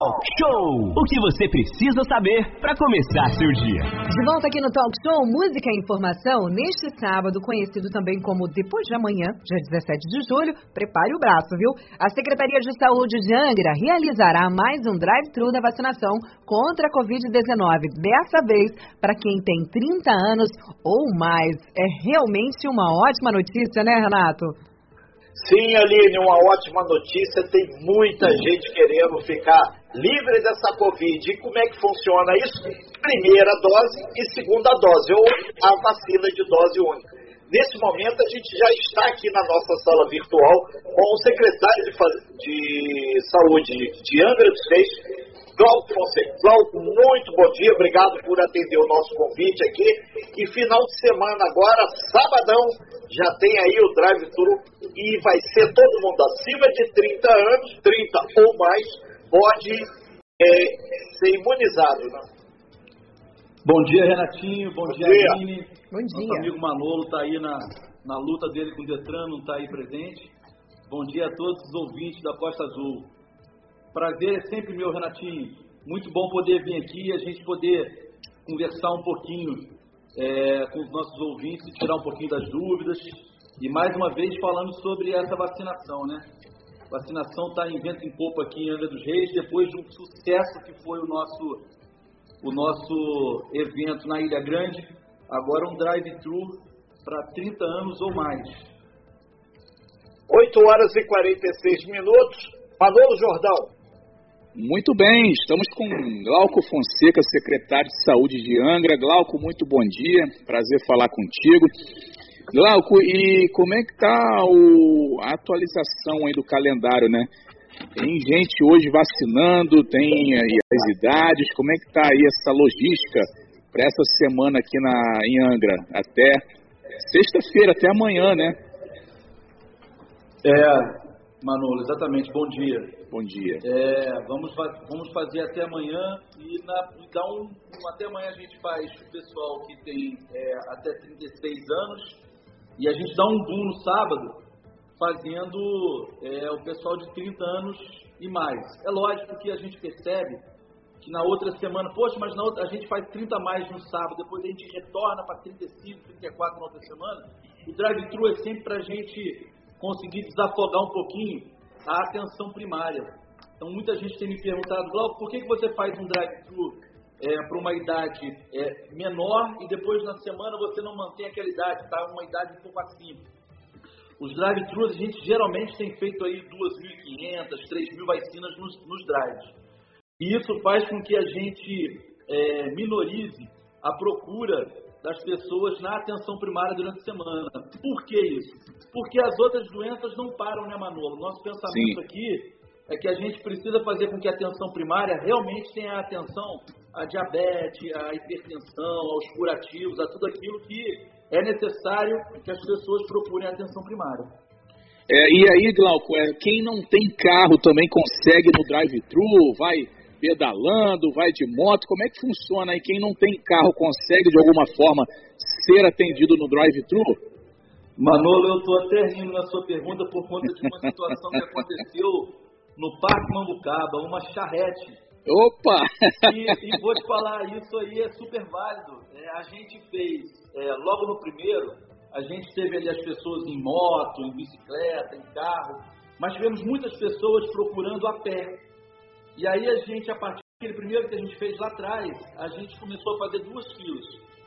Talk Show! O que você precisa saber para começar seu dia. De volta aqui no Talk Show Música e Informação, neste sábado, conhecido também como Depois de Amanhã, dia 17 de julho, prepare o braço, viu? A Secretaria de Saúde de Angra realizará mais um drive-thru da vacinação contra a Covid-19. Dessa vez, para quem tem 30 anos ou mais. É realmente uma ótima notícia, né, Renato? Sim, Aline, uma ótima notícia. Tem muita gente querendo ficar livre dessa Covid. E como é que funciona isso? Primeira dose e segunda dose, ou a vacina de dose única. Nesse momento, a gente já está aqui na nossa sala virtual com o secretário de, de Saúde de Angra dos Reis, Glauco Fonseca. Glauco, muito bom dia, obrigado por atender o nosso convite aqui. E final de semana agora, sabadão, já tem aí o drive-thru e vai ser todo mundo acima de 30 anos, 30 ou mais, pode é, ser imunizado. Né? Bom dia, Renatinho. Bom, Bom dia, dia, Aline. Bom dia. Nosso amigo Manolo está aí na, na luta dele com o Detran, não está aí presente. Bom dia a todos os ouvintes da Costa Azul. Prazer é sempre meu, Renatinho. Muito bom poder vir aqui e a gente poder conversar um pouquinho é, com os nossos ouvintes tirar um pouquinho das dúvidas. E mais uma vez falando sobre essa vacinação, né? vacinação está em vento em popa aqui em Angra dos Reis, depois de um sucesso que foi o nosso, o nosso evento na Ilha Grande, agora um drive-thru para 30 anos ou mais. 8 horas e 46 minutos. Manolo Jordão. Muito bem, estamos com Glauco Fonseca, secretário de Saúde de Angra. Glauco, muito bom dia, prazer falar contigo. Glauco, e como é que tá o, a atualização aí do calendário, né? Tem gente hoje vacinando, tem aí as idades, como é que tá aí essa logística para essa semana aqui na, em Angra? Até sexta-feira, até amanhã, né? É, Manolo, exatamente, bom dia. Bom dia. É, vamos, vamos fazer até amanhã e, na, um, até amanhã a gente faz o pessoal que tem é, até 36 anos e a gente dá um boom no sábado, fazendo é, o pessoal de 30 anos e mais. É lógico que a gente percebe que na outra semana, poxa, mas na outra, a gente faz 30 a mais no sábado, depois a gente retorna para 35, 34 na outra semana. O drive-thru é sempre para a gente conseguir desafogar um pouquinho a atenção primária. Então, muita gente tem me perguntado, Glauco, por que, que você faz um drive-thru é, para uma idade é, menor e depois na semana você não mantém aquela idade, está uma idade um pouco acima. Os drive-thrus a gente geralmente tem feito aí 2.500, 3.000 vacinas nos, nos drives. E isso faz com que a gente é, minorize a procura das pessoas na atenção primária durante a semana. Por que isso? Porque as outras doenças não param, né, Manolo? Nosso pensamento Sim. aqui é que a gente precisa fazer com que a atenção primária realmente tenha atenção à diabetes, à hipertensão, aos curativos, a tudo aquilo que é necessário que as pessoas procurem atenção primária. É, e aí, Glauco, é, quem não tem carro também consegue no drive-thru, vai pedalando, vai de moto, como é que funciona aí? Quem não tem carro consegue de alguma forma ser atendido no drive-thru? Manolo, eu estou até rindo na sua pergunta por conta de uma situação que aconteceu no Parque Mambucaba, uma charrete. Opa! E, e, vou te falar, isso aí é super válido. É, a gente fez, é, logo no primeiro, a gente teve ali as pessoas em moto, em bicicleta, em carro, mas tivemos muitas pessoas procurando a pé. E aí a gente, a partir daquele primeiro que a gente fez lá atrás, a gente começou a fazer duas filas.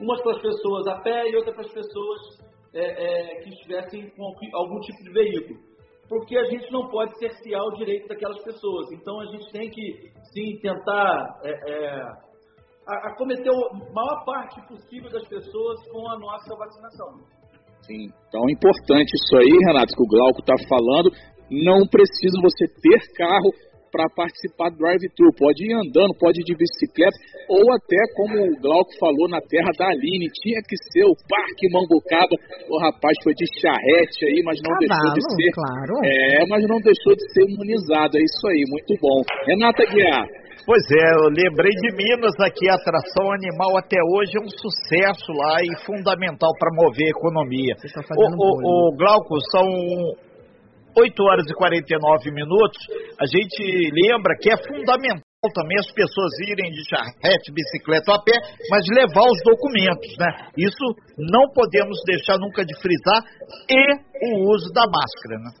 Umas para as pessoas a pé e outra para as pessoas é, é, que estivessem com algum tipo de veículo porque a gente não pode cercear o direito daquelas pessoas. Então a gente tem que, sim, tentar é, é, acometer a maior parte possível das pessoas com a nossa vacinação. Sim, então é importante isso aí, Renato, que o Glauco está falando. Não precisa você ter carro para participar do drive-thru. Pode ir andando, pode ir de bicicleta, ou até, como o Glauco falou, na terra da Aline, tinha que ser o Parque Mambucaba. O rapaz foi de charrete aí, mas não Cavalo, deixou de ser. Claro. É, mas não deixou de ser imunizado. É isso aí, muito bom. Renata Guiar. Pois é, eu lembrei de Minas aqui, a atração animal até hoje é um sucesso lá e fundamental para mover a economia. O, o, o Glauco, são 8 horas e 49 minutos, a gente lembra que é fundamental também as pessoas irem de charrete, bicicleta ou a pé, mas levar os documentos, né? Isso não podemos deixar nunca de frisar e o uso da máscara, né?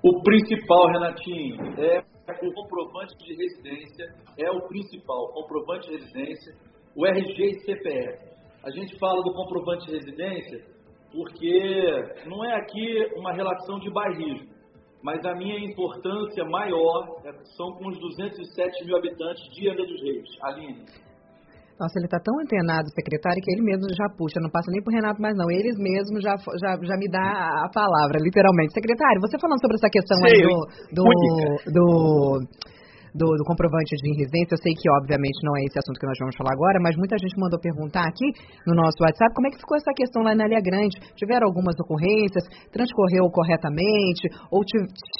O principal, Renatinho, é o comprovante de residência, é o principal, comprovante de residência, o RG e CPF. A gente fala do comprovante de residência porque não é aqui uma relação de bairrismo mas a minha importância maior é, são com os 207 mil habitantes de Angra dos Reis. Aline. Nossa, ele está tão antenado, secretário, que ele mesmo já puxa, não passa nem por Renato mais não, eles mesmos já, já, já me dá a palavra, literalmente. Secretário, você falando sobre essa questão aí do, do, do do, do, comprovante de residência. Eu sei que, obviamente, não é esse assunto que nós vamos falar agora, mas muita gente mandou perguntar aqui no nosso WhatsApp como é que ficou essa questão lá na Ilha Grande. Tiveram algumas ocorrências, transcorreu corretamente, ou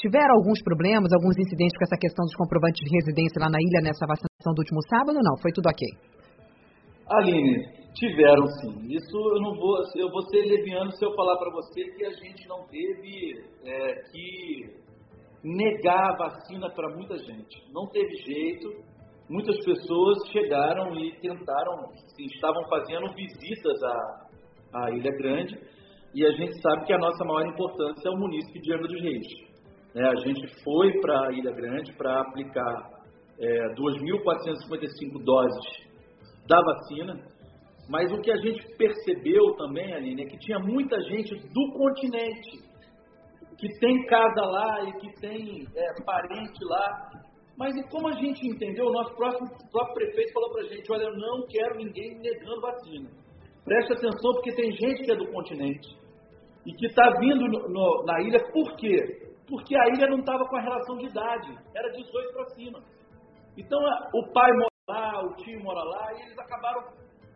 tiveram alguns problemas, alguns incidentes com essa questão dos comprovantes de residência lá na ilha nessa vacinação do último sábado não? Foi tudo ok? Aline, tiveram sim. Isso eu não vou, eu vou ser leviano se eu falar para você que a gente não teve é, que negar a vacina para muita gente. Não teve jeito. Muitas pessoas chegaram e tentaram, estavam fazendo visitas à, à Ilha Grande e a gente sabe que a nossa maior importância é o município de Angra dos Reis. É, a gente foi para a Ilha Grande para aplicar é, 2.455 doses da vacina, mas o que a gente percebeu também, Aline, é que tinha muita gente do continente que tem casa lá e que tem é, parente lá. Mas e como a gente entendeu, o nosso próximo, próprio prefeito falou para a gente, olha, eu não quero ninguém negando vacina. Preste atenção, porque tem gente que é do continente e que está vindo no, no, na ilha, por quê? Porque a ilha não estava com a relação de idade, era 18 para cima. Então o pai mora lá, o tio mora lá, e eles acabaram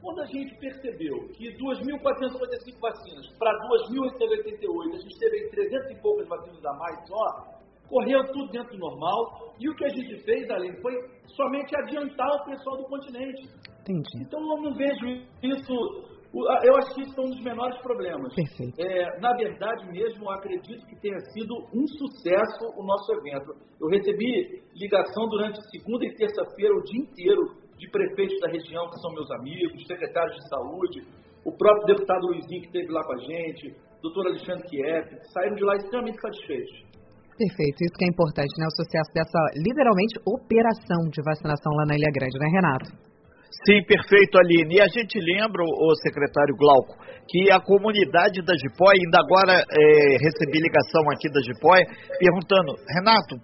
quando a gente percebeu que 2.455 vacinas para 2.888, a gente teve 300 e poucas vacinas a mais só, correu tudo dentro do normal. E o que a gente fez, além, foi somente adiantar o pessoal do continente. Entendi. Então eu não vejo isso. Eu acho que isso é um dos menores problemas. Perfeito. É, na verdade mesmo, eu acredito que tenha sido um sucesso o nosso evento. Eu recebi ligação durante segunda e terça-feira, o dia inteiro, de prefeitos da região, que são meus amigos, secretários de saúde, o próprio deputado Luizinho, que esteve lá com a gente, doutor Alexandre Kiev, saíram de lá extremamente satisfeitos. Perfeito, isso que é importante, né? O sucesso dessa, literalmente, operação de vacinação lá na Ilha Grande, né, Renato? Sim, perfeito, Aline. E a gente lembra, o secretário Glauco, que a comunidade da Jipóia, ainda agora é, recebi ligação aqui da Jipóia, perguntando, Renato,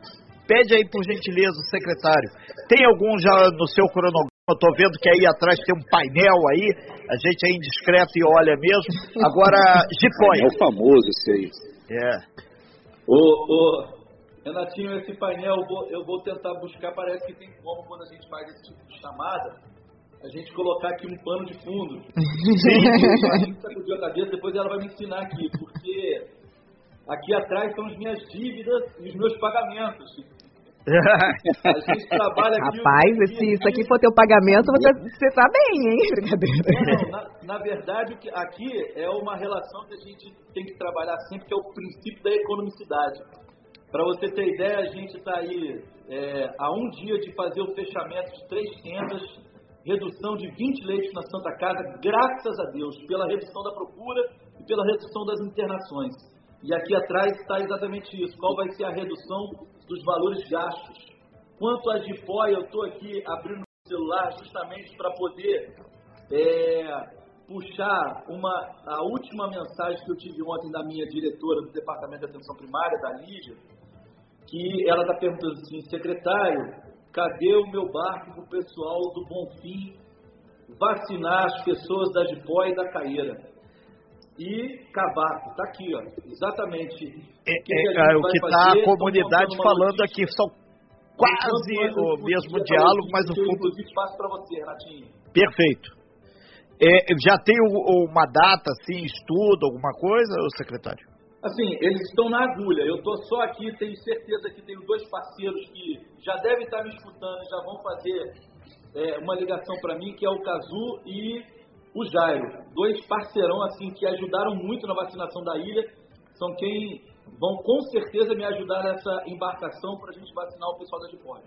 Pede aí, por gentileza, o secretário. Tem algum já no seu cronograma? Estou vendo que aí atrás tem um painel aí, a gente é indiscreto e olha mesmo. Agora, Gipóia. É o famoso esse aí. É. Ô, ô, Renatinho, esse painel eu vou, eu vou tentar buscar, parece que tem como quando a gente faz esse tipo de chamada, a gente colocar aqui um pano de fundo. Sim, a gente sacudiu a cabeça, depois ela vai me ensinar aqui, porque aqui atrás são as minhas dívidas e os meus pagamentos. A gente trabalha aqui. Rapaz, se isso aqui for teu pagamento, você, você tá bem, hein? Brincadeira. Não, na, na verdade, aqui é uma relação que a gente tem que trabalhar sempre, que é o princípio da economicidade. Para você ter ideia, a gente está aí é, a um dia de fazer o fechamento de três tendas, redução de 20 leitos na Santa Casa, graças a Deus, pela redução da procura e pela redução das internações. E aqui atrás está exatamente isso. Qual vai ser a redução dos valores gastos? Quanto a Jipoia, eu estou aqui abrindo o celular justamente para poder é, puxar uma, a última mensagem que eu tive ontem da minha diretora do Departamento de Atenção Primária, da Lídia, que ela está perguntando assim, secretário, cadê o meu barco para o pessoal do Bonfim vacinar as pessoas da Jipoia e da Caeira? E Cavaco. Está aqui, ó, exatamente. É, que é, o que está a comunidade falando aqui são quase o mesmo diálogo, mas o fundo. Passo para você, Renatinho. Perfeito. É, já tem uma data, assim, estudo, alguma coisa, secretário? Assim, eles estão na agulha. Eu estou só aqui, tenho certeza que tenho dois parceiros que já devem estar me escutando, já vão fazer é, uma ligação para mim, que é o Cazu e o Jairo, dois parceirão assim que ajudaram muito na vacinação da ilha, são quem vão com certeza me ajudar nessa embarcação para a gente vacinar o pessoal da Gipóia.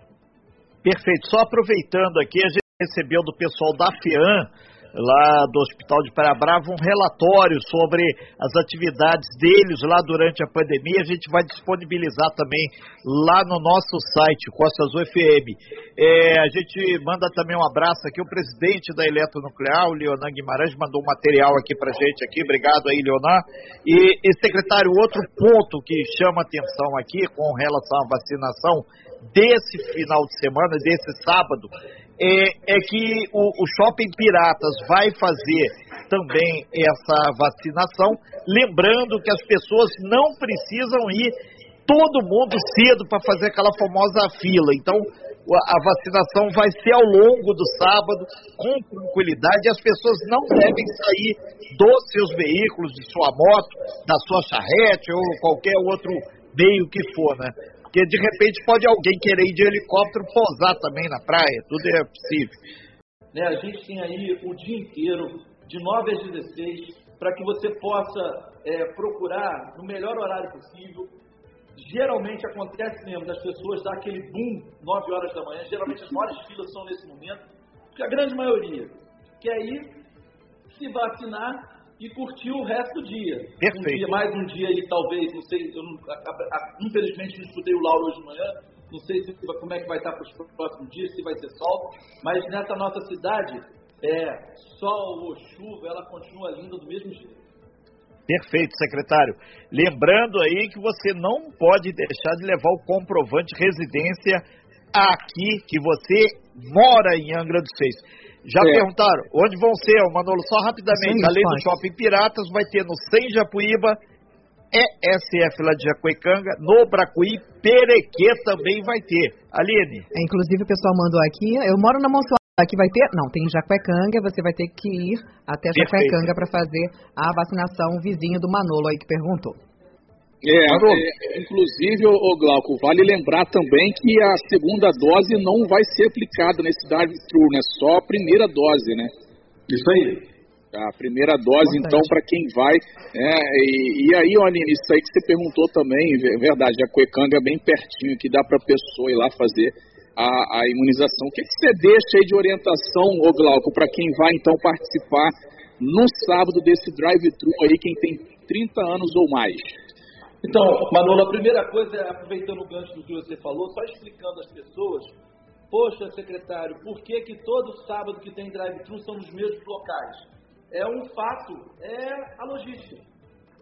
Perfeito. Só aproveitando aqui, a gente recebeu do pessoal da FIAN lá do Hospital de Parabrava um relatório sobre as atividades deles lá durante a pandemia. A gente vai disponibilizar também lá no nosso site, Costas UFM. É, a gente manda também um abraço aqui, o presidente da Eletronuclear, o Leonan Guimarães, mandou um material aqui pra gente aqui. Obrigado aí, Leonan. E, e secretário, outro ponto que chama atenção aqui com relação à vacinação desse final de semana, desse sábado, é, é que o, o Shopping Piratas vai fazer também essa vacinação, lembrando que as pessoas não precisam ir todo mundo cedo para fazer aquela famosa fila. Então, a vacinação vai ser ao longo do sábado, com tranquilidade, as pessoas não devem sair dos seus veículos, de sua moto, da sua charrete ou qualquer outro meio que for, né? Porque de repente pode alguém querer ir de helicóptero pousar também na praia, tudo é possível. Né, a gente tem aí o dia inteiro, de 9 às 16, para que você possa é, procurar no melhor horário possível. Geralmente acontece mesmo das pessoas dar aquele boom 9 horas da manhã, geralmente as maiores filas são nesse momento, porque a grande maioria quer ir se vacinar e curtir o resto do dia. Perfeito. Um dia, mais um dia aí, talvez, não sei, eu não, infelizmente não escutei o Lauro hoje de manhã, não sei se, como é que vai estar para os próximos dias, se vai ser sol, mas nessa nossa cidade, é, sol ou chuva, ela continua linda do mesmo jeito. Perfeito, secretário. Lembrando aí que você não pode deixar de levar o comprovante de residência aqui, que você mora em Angra dos Seis. Já é. perguntaram onde vão ser, Manolo? Só rapidamente, Sim, além do Shopping Piratas, vai ter no Sem Japuíba, ESF lá de Jacuecanga, no Bracuí, Perequê também vai ter. Aline. É, inclusive o pessoal mandou aqui, eu moro na Monsuá, aqui vai ter, não, tem Jacuecanga, você vai ter que ir até Jacuecanga para fazer a vacinação, vizinho do Manolo aí que perguntou. É, é, inclusive, o Glauco, vale lembrar também que a segunda dose não vai ser aplicada nesse drive-thru, né? Só a primeira dose, né? Isso aí. A primeira dose, então, para quem vai. É, e, e, aí, Aline, isso aí que você perguntou também, é verdade, a Cuecanga é bem pertinho, que dá para a pessoa ir lá fazer a, a imunização. O que, que você deixa aí de orientação, ô Glauco, para quem vai, então, participar no sábado desse drive-thru aí, quem tem 30 anos ou mais? Então, Manolo, a primeira coisa é, aproveitando o gancho do que você falou, só explicando às pessoas, poxa, secretário, por que, que todo sábado que tem drive-thru são nos mesmos locais? É um fato, é a logística.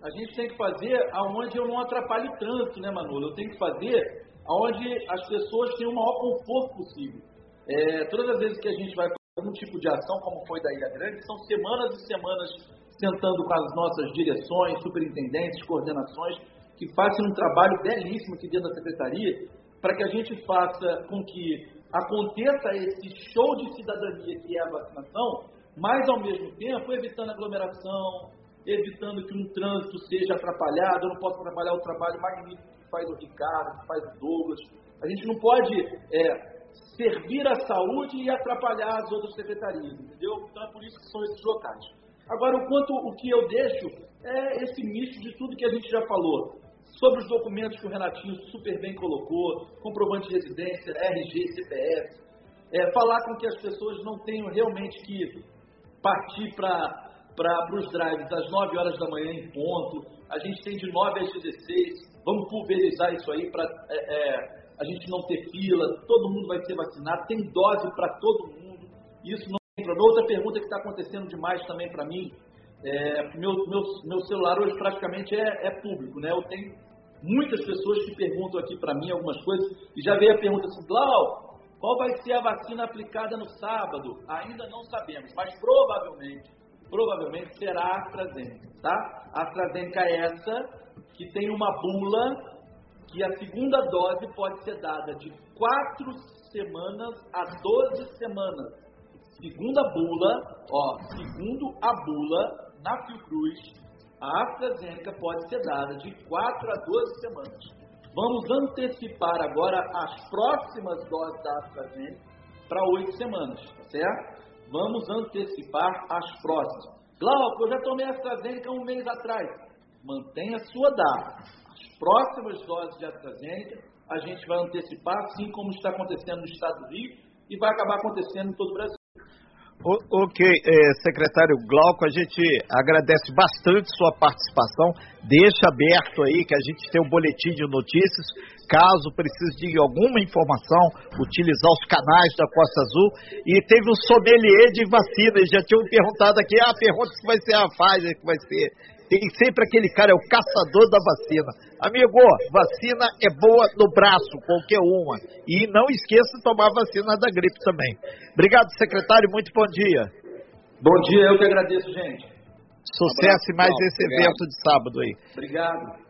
A gente tem que fazer aonde eu não atrapalhe o trânsito, né, Manolo? Eu tenho que fazer aonde as pessoas tenham o maior conforto possível. É, todas as vezes que a gente vai algum tipo de ação, como foi da Ilha Grande, são semanas e semanas sentando com as nossas direções, superintendentes, coordenações, que façam um trabalho belíssimo aqui dentro da secretaria, para que a gente faça com que aconteça esse show de cidadania que é a vacinação, mas ao mesmo tempo evitando aglomeração, evitando que um trânsito seja atrapalhado. Eu não posso trabalhar o trabalho magnífico que faz o Ricardo, que faz o Douglas. A gente não pode é, servir a saúde e atrapalhar as outras secretarias, entendeu? Então é por isso que são esses locais. Agora, o quanto o que eu deixo é esse misto de tudo que a gente já falou sobre os documentos que o Renatinho super bem colocou, comprovante de residência, RG, CPF, é, falar com que as pessoas não tenham realmente que partir para os drives às 9 horas da manhã em ponto, a gente tem de 9 às 16, vamos pulverizar isso aí para é, é, a gente não ter fila, todo mundo vai ser vacinado, tem dose para todo mundo, isso não tem problema. Outra pergunta que está acontecendo demais também para mim, é, meu, meu, meu celular hoje praticamente é, é público, né? Eu tenho muitas pessoas que perguntam aqui para mim algumas coisas, e já veio a pergunta assim, Glau, qual vai ser a vacina aplicada no sábado? Ainda não sabemos, mas provavelmente, provavelmente será a AstraZeneca, tá? A AstraZeneca é essa que tem uma bula que a segunda dose pode ser dada de 4 semanas a 12 semanas. Segundo a bula, ó, segundo a bula, na Fiocruz, a AstraZeneca pode ser dada de 4 a 12 semanas. Vamos antecipar agora as próximas doses da AstraZeneca para 8 semanas, tá certo? Vamos antecipar as próximas. Glauco, eu já tomei AstraZeneca um mês atrás. Mantenha a sua data. As próximas doses de AstraZeneca, a gente vai antecipar, assim como está acontecendo no estado do Rio e vai acabar acontecendo em todo o Brasil. Ok, eh, secretário Glauco, a gente agradece bastante sua participação. Deixa aberto aí que a gente tem um boletim de notícias. Caso precise de alguma informação, utilizar os canais da Costa Azul. E teve um sommelier de vacina. Já tinham perguntado aqui, ah, pergunta se vai ser a Pfizer que vai ser. Tem sempre aquele cara, é o caçador da vacina. Amigo, vacina é boa no braço, qualquer uma. E não esqueça de tomar a vacina da gripe também. Obrigado, secretário. Muito bom dia. Bom dia, eu que agradeço, gente. Sucesso um e mais esse evento de sábado aí. Obrigado.